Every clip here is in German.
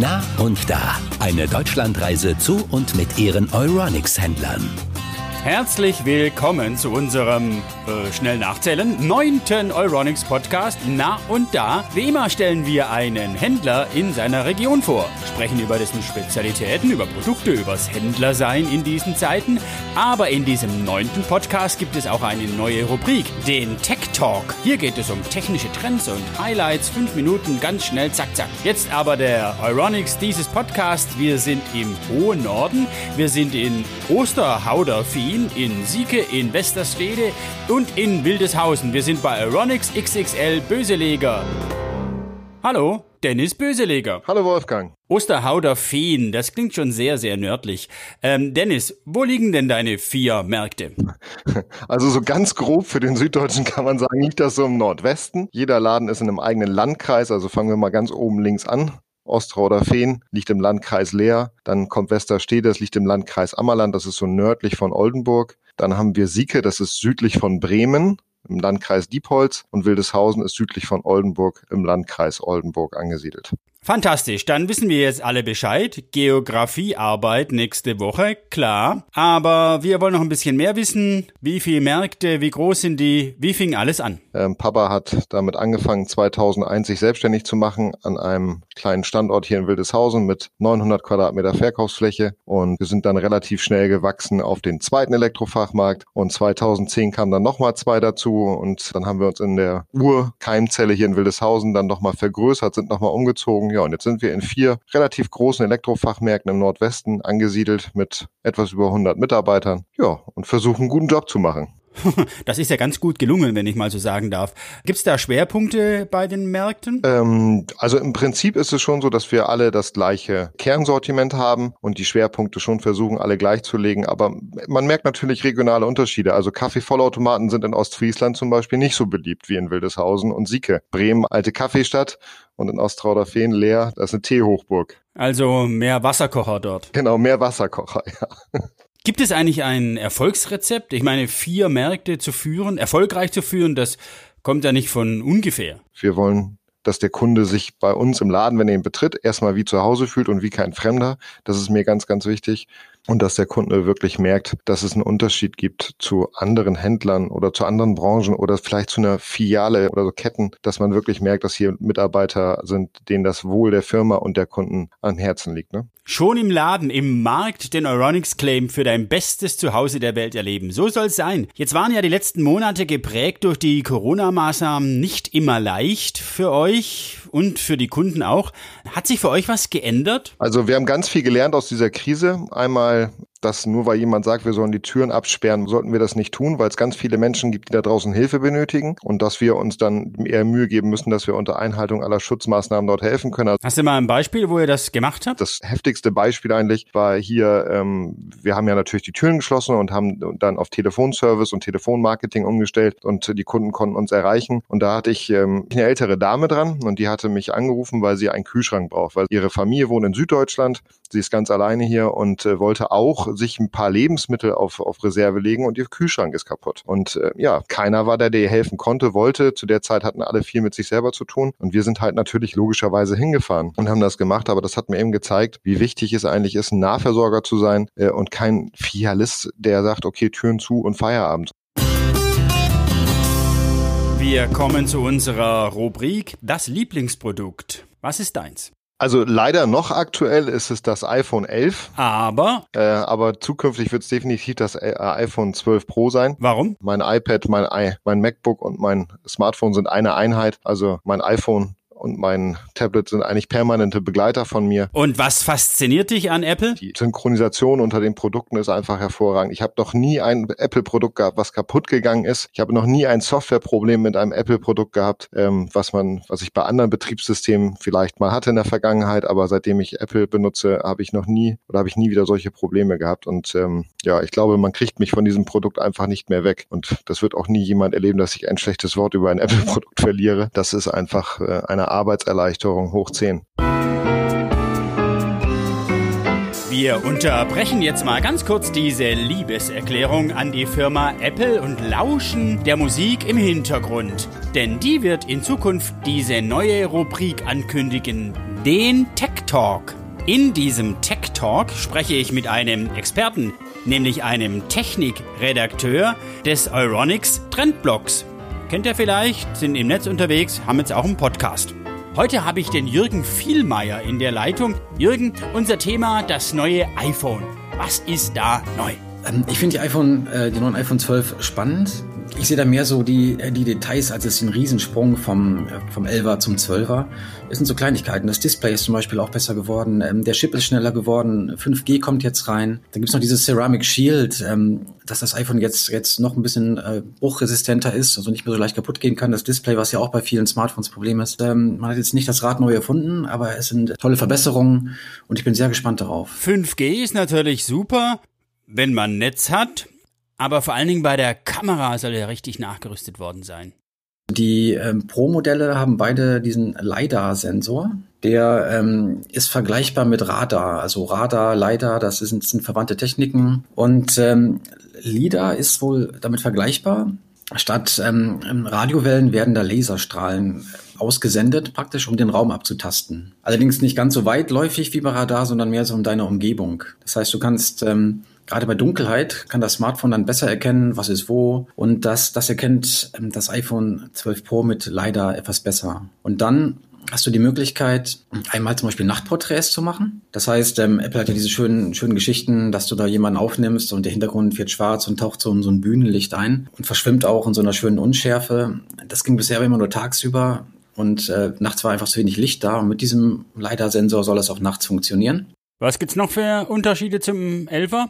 Na und da. Eine Deutschlandreise zu und mit ihren Euronics-Händlern. Herzlich willkommen zu unserem äh, schnell nachzählen neunten Euronics Podcast Na und Da. Wie immer stellen wir einen Händler in seiner Region vor, sprechen über dessen Spezialitäten, über Produkte, übers Händlersein in diesen Zeiten. Aber in diesem neunten Podcast gibt es auch eine neue Rubrik, den Tech Talk. Hier geht es um technische Trends und Highlights. Fünf Minuten, ganz schnell, zack, zack. Jetzt aber der Euronics dieses Podcast. Wir sind im hohen Norden. Wir sind in Osterhaudervieh Berlin, in Sieke, in Westerstede und in Wildeshausen. Wir sind bei Aeronix XXL Böseleger. Hallo, Dennis Böseleger. Hallo Wolfgang. Osterhauder Feen, das klingt schon sehr, sehr nördlich. Ähm, Dennis, wo liegen denn deine vier Märkte? Also so ganz grob für den Süddeutschen kann man sagen, liegt das so im Nordwesten. Jeder Laden ist in einem eigenen Landkreis, also fangen wir mal ganz oben links an. Ostrauder Feen liegt im Landkreis Leer. Dann kommt Westerstede, das liegt im Landkreis Ammerland, das ist so nördlich von Oldenburg. Dann haben wir Sieke, das ist südlich von Bremen im Landkreis Diepholz und Wildeshausen ist südlich von Oldenburg im Landkreis Oldenburg angesiedelt. Fantastisch, dann wissen wir jetzt alle Bescheid. Geografiearbeit nächste Woche, klar. Aber wir wollen noch ein bisschen mehr wissen. Wie viele Märkte, wie groß sind die, wie fing alles an? Ähm, Papa hat damit angefangen, 2001 sich selbstständig zu machen an einem kleinen Standort hier in Wildeshausen mit 900 Quadratmeter Verkaufsfläche. Und wir sind dann relativ schnell gewachsen auf den zweiten Elektrofachmarkt. Und 2010 kamen dann nochmal zwei dazu. Und dann haben wir uns in der Urkeimzelle hier in Wildeshausen dann nochmal vergrößert, sind nochmal umgezogen ja, und jetzt sind wir in vier relativ großen Elektrofachmärkten im Nordwesten angesiedelt mit etwas über 100 Mitarbeitern. Ja, und versuchen einen guten Job zu machen. Das ist ja ganz gut gelungen, wenn ich mal so sagen darf. Gibt es da Schwerpunkte bei den Märkten? Ähm, also im Prinzip ist es schon so, dass wir alle das gleiche Kernsortiment haben und die Schwerpunkte schon versuchen, alle gleichzulegen. Aber man merkt natürlich regionale Unterschiede. Also Kaffeevollautomaten sind in Ostfriesland zum Beispiel nicht so beliebt wie in Wildeshausen und Sieke. Bremen, alte Kaffeestadt und in Ostrauderfehn leer, das ist eine Teehochburg. Also mehr Wasserkocher dort. Genau, mehr Wasserkocher, ja. Gibt es eigentlich ein Erfolgsrezept? Ich meine, vier Märkte zu führen, erfolgreich zu führen, das kommt ja nicht von ungefähr. Wir wollen dass der Kunde sich bei uns im Laden, wenn er ihn betritt, erstmal wie zu Hause fühlt und wie kein Fremder. Das ist mir ganz, ganz wichtig und dass der Kunde wirklich merkt, dass es einen Unterschied gibt zu anderen Händlern oder zu anderen Branchen oder vielleicht zu einer Filiale oder so Ketten, dass man wirklich merkt, dass hier Mitarbeiter sind, denen das Wohl der Firma und der Kunden am Herzen liegt. Ne? Schon im Laden, im Markt den Euronics Claim für dein bestes Zuhause der Welt erleben. So soll es sein. Jetzt waren ja die letzten Monate geprägt durch die Corona-Maßnahmen nicht immer leicht für euch und für die Kunden auch. Hat sich für euch was geändert? Also wir haben ganz viel gelernt aus dieser Krise. Einmal dass nur weil jemand sagt, wir sollen die Türen absperren, sollten wir das nicht tun, weil es ganz viele Menschen gibt, die da draußen Hilfe benötigen und dass wir uns dann eher Mühe geben müssen, dass wir unter Einhaltung aller Schutzmaßnahmen dort helfen können. Hast du mal ein Beispiel, wo ihr das gemacht habt? Das heftigste Beispiel eigentlich war hier, ähm, wir haben ja natürlich die Türen geschlossen und haben dann auf Telefonservice und Telefonmarketing umgestellt und die Kunden konnten uns erreichen. Und da hatte ich ähm, eine ältere Dame dran und die hatte mich angerufen, weil sie einen Kühlschrank braucht, weil ihre Familie wohnt in Süddeutschland, sie ist ganz alleine hier und äh, wollte auch sich ein paar Lebensmittel auf, auf Reserve legen und ihr Kühlschrank ist kaputt. Und äh, ja, keiner war der, der ihr helfen konnte, wollte. Zu der Zeit hatten alle viel mit sich selber zu tun. Und wir sind halt natürlich logischerweise hingefahren und haben das gemacht. Aber das hat mir eben gezeigt, wie wichtig es eigentlich ist, ein Nahversorger zu sein äh, und kein Fialist, der sagt, okay, Türen zu und Feierabend. Wir kommen zu unserer Rubrik Das Lieblingsprodukt. Was ist deins? Also leider noch aktuell ist es das iPhone 11. Aber? Äh, aber zukünftig wird es definitiv das äh, iPhone 12 Pro sein. Warum? Mein iPad, mein, I, mein MacBook und mein Smartphone sind eine Einheit. Also mein iPhone und mein Tablet sind eigentlich permanente Begleiter von mir. Und was fasziniert dich an Apple? Die Synchronisation unter den Produkten ist einfach hervorragend. Ich habe noch nie ein Apple-Produkt gehabt, was kaputt gegangen ist. Ich habe noch nie ein Softwareproblem mit einem Apple-Produkt gehabt, ähm, was man, was ich bei anderen Betriebssystemen vielleicht mal hatte in der Vergangenheit, aber seitdem ich Apple benutze, habe ich noch nie oder habe ich nie wieder solche Probleme gehabt. Und ähm, ja, ich glaube, man kriegt mich von diesem Produkt einfach nicht mehr weg. Und das wird auch nie jemand erleben, dass ich ein schlechtes Wort über ein Apple-Produkt verliere. Das ist einfach äh, eine Arbeitserleichterung hoch 10. Wir unterbrechen jetzt mal ganz kurz diese Liebeserklärung an die Firma Apple und lauschen der Musik im Hintergrund. Denn die wird in Zukunft diese neue Rubrik ankündigen. den Tech Talk. In diesem Tech Talk spreche ich mit einem Experten, nämlich einem Technikredakteur des Euronics Trendblocks. Kennt ihr vielleicht, sind im Netz unterwegs, haben jetzt auch einen Podcast. Heute habe ich den Jürgen Vielmeier in der Leitung. Jürgen, unser Thema das neue iPhone. Was ist da neu? Ähm, ich finde die iPhone, äh, die neuen iPhone 12 spannend. Ich sehe da mehr so die, äh, die Details, als es den Riesensprung vom, äh, vom 11er zum 12er. Es sind so Kleinigkeiten. Das Display ist zum Beispiel auch besser geworden. Ähm, der Chip ist schneller geworden. 5G kommt jetzt rein. Dann gibt's noch dieses Ceramic Shield, ähm, dass das iPhone jetzt, jetzt noch ein bisschen äh, bruchresistenter ist, also nicht mehr so leicht kaputt gehen kann. Das Display, was ja auch bei vielen Smartphones Problem ist. Ähm, man hat jetzt nicht das Rad neu erfunden, aber es sind tolle Verbesserungen und ich bin sehr gespannt darauf. 5G ist natürlich super, wenn man Netz hat. Aber vor allen Dingen bei der Kamera soll er richtig nachgerüstet worden sein. Die ähm, Pro-Modelle haben beide diesen LiDAR-Sensor. Der ähm, ist vergleichbar mit Radar. Also Radar, LiDAR, das sind, sind verwandte Techniken. Und ähm, LiDAR ist wohl damit vergleichbar. Statt ähm, Radiowellen werden da Laserstrahlen ausgesendet, praktisch um den Raum abzutasten. Allerdings nicht ganz so weitläufig wie bei Radar, sondern mehr so um deine Umgebung. Das heißt, du kannst ähm, Gerade bei Dunkelheit kann das Smartphone dann besser erkennen, was ist wo. Und das, das erkennt ähm, das iPhone 12 Pro mit leider etwas besser. Und dann hast du die Möglichkeit, einmal zum Beispiel Nachtporträts zu machen. Das heißt, ähm, Apple hat ja diese schönen, schönen Geschichten, dass du da jemanden aufnimmst und der Hintergrund wird schwarz und taucht so in so ein Bühnenlicht ein und verschwimmt auch in so einer schönen Unschärfe. Das ging bisher immer nur tagsüber und äh, nachts war einfach zu wenig Licht da und mit diesem LiDAR-Sensor soll es auch nachts funktionieren. Was gibt's noch für Unterschiede zum 11er?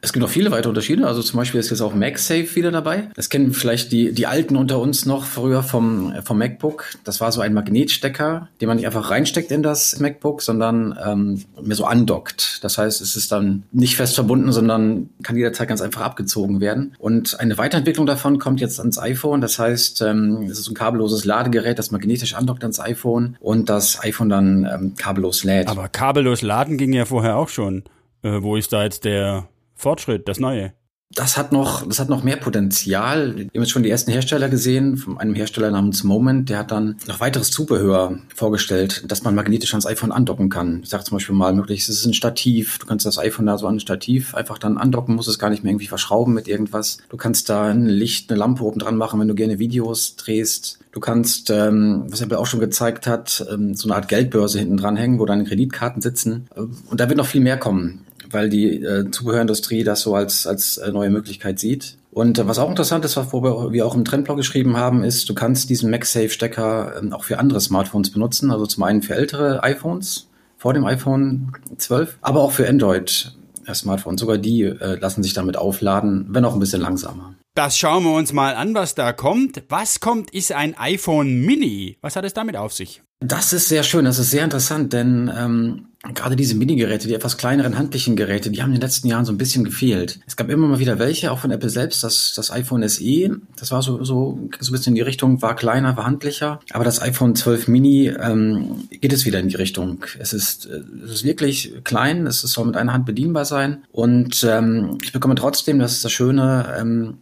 Es gibt noch viele weitere Unterschiede. Also zum Beispiel ist jetzt auch MagSafe wieder dabei. Das kennen vielleicht die, die Alten unter uns noch früher vom, vom MacBook. Das war so ein Magnetstecker, den man nicht einfach reinsteckt in das MacBook, sondern ähm, mehr so andockt. Das heißt, es ist dann nicht fest verbunden, sondern kann jederzeit ganz einfach abgezogen werden. Und eine Weiterentwicklung davon kommt jetzt ans iPhone. Das heißt, ähm, es ist ein kabelloses Ladegerät, das magnetisch andockt ans iPhone und das iPhone dann ähm, kabellos lädt. Aber kabellos laden ging ja vorher auch schon. Äh, wo ist da jetzt der Fortschritt, das Neue. Das hat noch, das hat noch mehr Potenzial. Wir haben jetzt schon die ersten Hersteller gesehen, von einem Hersteller namens Moment, der hat dann noch weiteres Zubehör vorgestellt, dass man magnetisch ans iPhone andocken kann. Ich sage zum Beispiel mal möglich, es ist ein Stativ. Du kannst das iPhone da so an ein Stativ einfach dann andocken, musst es gar nicht mehr irgendwie verschrauben mit irgendwas. Du kannst da ein Licht, eine Lampe oben dran machen, wenn du gerne Videos drehst. Du kannst, ähm, was Apple auch schon gezeigt hat, ähm, so eine Art Geldbörse hinten dran hängen, wo deine Kreditkarten sitzen. Und da wird noch viel mehr kommen weil die äh, Zubehörindustrie das so als, als äh, neue Möglichkeit sieht. Und äh, was auch interessant ist, was wir auch im Trendblog geschrieben haben, ist, du kannst diesen MagSafe-Stecker äh, auch für andere Smartphones benutzen. Also zum einen für ältere iPhones vor dem iPhone 12, aber auch für Android-Smartphones. Sogar die äh, lassen sich damit aufladen, wenn auch ein bisschen langsamer. Das schauen wir uns mal an, was da kommt. Was kommt, ist ein iPhone Mini. Was hat es damit auf sich? Das ist sehr schön, das ist sehr interessant, denn ähm, gerade diese Mini-Geräte, die etwas kleineren handlichen Geräte, die haben in den letzten Jahren so ein bisschen gefehlt. Es gab immer mal wieder welche, auch von Apple selbst, das, das iPhone SE, das war so, so, so ein bisschen in die Richtung, war kleiner, war handlicher. Aber das iPhone 12 Mini ähm, geht es wieder in die Richtung. Es ist, äh, es ist wirklich klein, es soll mit einer Hand bedienbar sein. Und ähm, ich bekomme trotzdem, das ist das Schöne, ähm,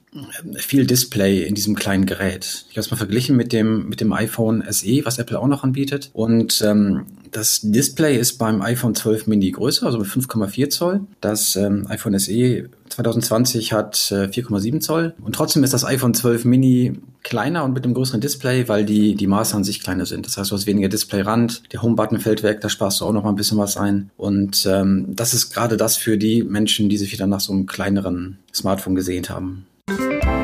viel Display in diesem kleinen Gerät. Ich habe es mal verglichen mit dem, mit dem iPhone SE, was Apple auch noch anbietet. Und ähm, das Display ist beim iPhone 12 Mini größer, also mit 5,4 Zoll. Das ähm, iPhone SE 2020 hat äh, 4,7 Zoll. Und trotzdem ist das iPhone 12 Mini kleiner und mit einem größeren Display, weil die, die Maße an sich kleiner sind. Das heißt, du hast weniger Displayrand, der Home-Button fällt weg, da sparst du auch noch mal ein bisschen was ein. Und ähm, das ist gerade das für die Menschen, die sich wieder nach so einem kleineren Smartphone gesehnt haben.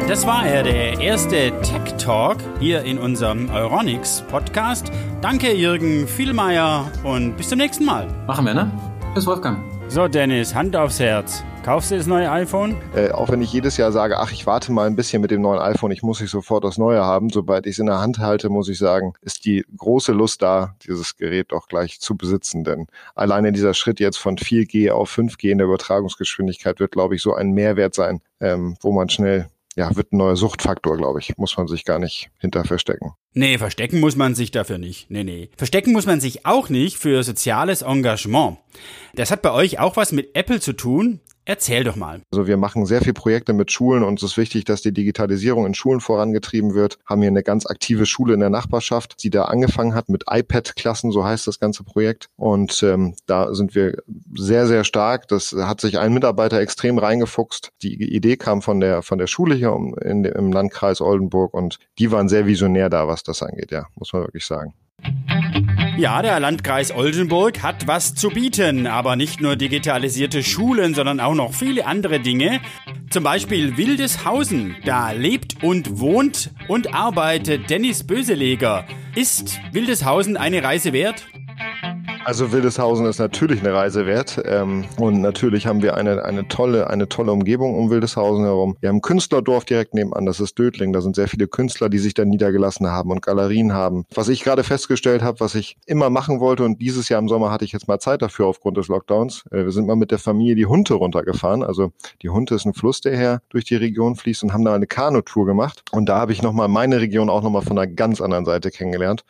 Das war er, der erste Tech Talk hier in unserem Euronics Podcast. Danke, Jürgen Vielmeier und bis zum nächsten Mal. Machen wir, ne? Bis Wolfgang. So, Dennis, Hand aufs Herz. Kaufst du das neue iPhone? Äh, auch wenn ich jedes Jahr sage, ach, ich warte mal ein bisschen mit dem neuen iPhone, ich muss nicht sofort das neue haben. Sobald ich es in der Hand halte, muss ich sagen, ist die große Lust da, dieses Gerät auch gleich zu besitzen. Denn alleine dieser Schritt jetzt von 4G auf 5G in der Übertragungsgeschwindigkeit wird, glaube ich, so ein Mehrwert sein, ähm, wo man schnell ja, wird ein neuer Suchtfaktor, glaube ich. Muss man sich gar nicht hinter verstecken. Nee, verstecken muss man sich dafür nicht. Nee, nee. Verstecken muss man sich auch nicht für soziales Engagement. Das hat bei euch auch was mit Apple zu tun. Erzähl doch mal. Also wir machen sehr viele Projekte mit Schulen und es ist wichtig, dass die Digitalisierung in Schulen vorangetrieben wird. Haben hier eine ganz aktive Schule in der Nachbarschaft, die da angefangen hat mit iPad-Klassen, so heißt das ganze Projekt. Und ähm, da sind wir sehr, sehr stark. Das hat sich ein Mitarbeiter extrem reingefuchst. Die Idee kam von der von der Schule hier in, im Landkreis Oldenburg und die waren sehr visionär da, was das angeht. Ja, muss man wirklich sagen. Ja, der Landkreis Oldenburg hat was zu bieten, aber nicht nur digitalisierte Schulen, sondern auch noch viele andere Dinge. Zum Beispiel Wildeshausen. Da lebt und wohnt und arbeitet Dennis Böseleger. Ist Wildeshausen eine Reise wert? Also Wildeshausen ist natürlich eine Reise wert ähm, und natürlich haben wir eine, eine tolle eine tolle Umgebung um Wildeshausen herum. Wir haben ein Künstlerdorf direkt nebenan, das ist Dödling. Da sind sehr viele Künstler, die sich da niedergelassen haben und Galerien haben. Was ich gerade festgestellt habe, was ich immer machen wollte und dieses Jahr im Sommer hatte ich jetzt mal Zeit dafür aufgrund des Lockdowns. Äh, wir sind mal mit der Familie die Hunte runtergefahren. Also die Hunte ist ein Fluss, der her durch die Region fließt und haben da eine Kanutour gemacht. Und da habe ich nochmal meine Region auch nochmal von einer ganz anderen Seite kennengelernt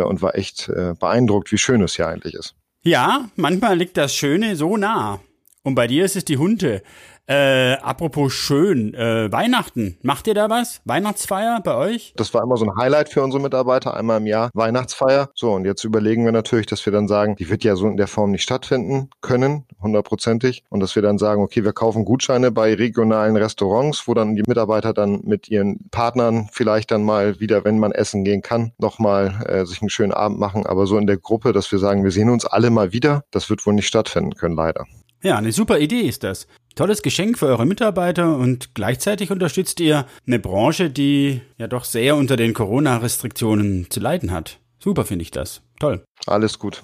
und war echt äh, beeindruckt, wie schön es hier eigentlich ist. Ja, manchmal liegt das Schöne so nah. Und bei dir ist es die Hunde. Äh, apropos schön, äh, Weihnachten. Macht ihr da was? Weihnachtsfeier bei euch? Das war immer so ein Highlight für unsere Mitarbeiter, einmal im Jahr Weihnachtsfeier. So, und jetzt überlegen wir natürlich, dass wir dann sagen, die wird ja so in der Form nicht stattfinden können, hundertprozentig. Und dass wir dann sagen, okay, wir kaufen Gutscheine bei regionalen Restaurants, wo dann die Mitarbeiter dann mit ihren Partnern vielleicht dann mal wieder, wenn man essen gehen kann, nochmal äh, sich einen schönen Abend machen. Aber so in der Gruppe, dass wir sagen, wir sehen uns alle mal wieder, das wird wohl nicht stattfinden können, leider. Ja, eine super Idee ist das. Tolles Geschenk für eure Mitarbeiter und gleichzeitig unterstützt ihr eine Branche, die ja doch sehr unter den Corona-Restriktionen zu leiden hat. Super finde ich das. Toll. Alles gut.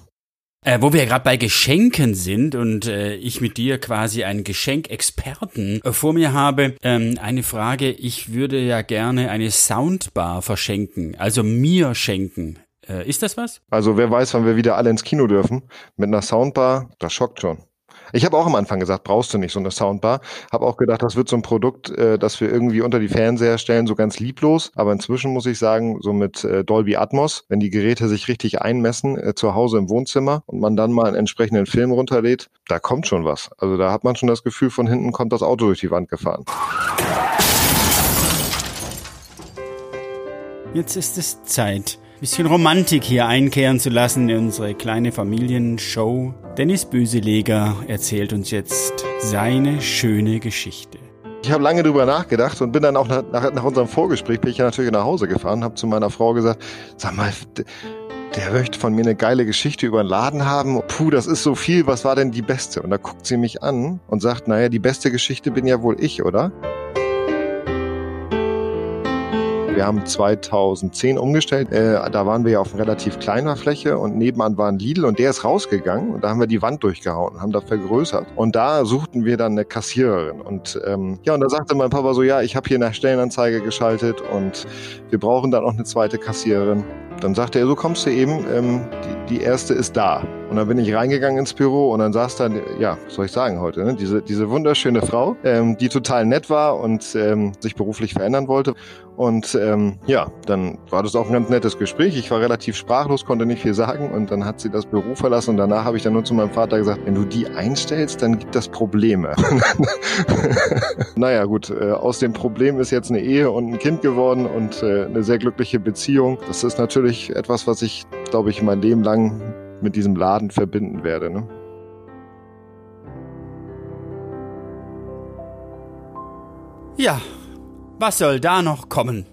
Äh, wo wir gerade bei Geschenken sind und äh, ich mit dir quasi einen Geschenkexperten äh, vor mir habe, ähm, eine Frage, ich würde ja gerne eine Soundbar verschenken, also mir schenken. Äh, ist das was? Also wer weiß, wann wir wieder alle ins Kino dürfen. Mit einer Soundbar, das schockt schon. Ich habe auch am Anfang gesagt, brauchst du nicht so eine Soundbar. Habe auch gedacht, das wird so ein Produkt, äh, das wir irgendwie unter die Fernseher stellen, so ganz lieblos. Aber inzwischen muss ich sagen, so mit äh, Dolby Atmos, wenn die Geräte sich richtig einmessen äh, zu Hause im Wohnzimmer und man dann mal einen entsprechenden Film runterlädt, da kommt schon was. Also da hat man schon das Gefühl, von hinten kommt das Auto durch die Wand gefahren. Jetzt ist es Zeit bisschen Romantik hier einkehren zu lassen in unsere kleine Familienshow. Dennis Böseleger erzählt uns jetzt seine schöne Geschichte. Ich habe lange drüber nachgedacht und bin dann auch nach, nach, unserem Vorgespräch bin ich ja natürlich nach Hause gefahren, habe zu meiner Frau gesagt, sag mal, der möchte von mir eine geile Geschichte über einen Laden haben. Puh, das ist so viel, was war denn die beste? Und da guckt sie mich an und sagt, naja, die beste Geschichte bin ja wohl ich, oder? Wir haben 2010 umgestellt. Äh, da waren wir ja auf relativ kleiner Fläche und nebenan war ein Lidl und der ist rausgegangen und da haben wir die Wand durchgehauen und haben da vergrößert. Und da suchten wir dann eine Kassiererin. Und ähm, ja, und da sagte mein Papa so, ja, ich habe hier eine Stellenanzeige geschaltet und wir brauchen dann auch eine zweite Kassiererin. Dann sagte er, so kommst du eben, ähm, die, die erste ist da. Und dann bin ich reingegangen ins Büro und dann saß da, ja, was soll ich sagen heute, ne? diese, diese wunderschöne Frau, ähm, die total nett war und ähm, sich beruflich verändern wollte. Und ähm, ja, dann war das auch ein ganz nettes Gespräch. Ich war relativ sprachlos, konnte nicht viel sagen und dann hat sie das Büro verlassen und danach habe ich dann nur zu meinem Vater gesagt, wenn du die einstellst, dann gibt das Probleme. naja gut, äh, aus dem Problem ist jetzt eine Ehe und ein Kind geworden und äh, eine sehr glückliche Beziehung. Das ist natürlich etwas, was ich, glaube ich, mein Leben lang mit diesem Laden verbinden werde. Ne? Ja, was soll da noch kommen?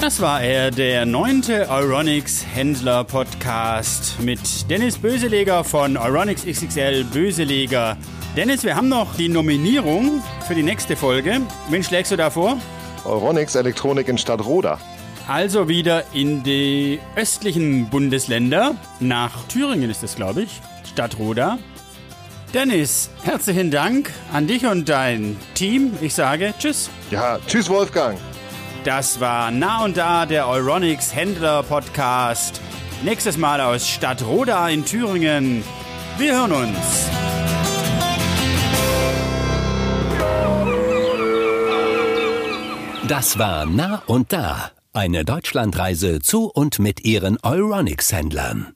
Das war er, der neunte Euronics Händler Podcast mit Dennis Böseleger von Euronics XXL Böseleger. Dennis, wir haben noch die Nominierung für die nächste Folge. Wen schlägst du da vor? Euronics Elektronik in Stadtroda. Also wieder in die östlichen Bundesländer. Nach Thüringen ist es, glaube ich. Stadtroda. Dennis, herzlichen Dank an dich und dein Team. Ich sage Tschüss. Ja, Tschüss, Wolfgang. Das war Nah und Da, der Euronics Händler Podcast. Nächstes Mal aus Stadtroda in Thüringen. Wir hören uns. Das war Nah und Da, eine Deutschlandreise zu und mit ihren Euronics-Händlern.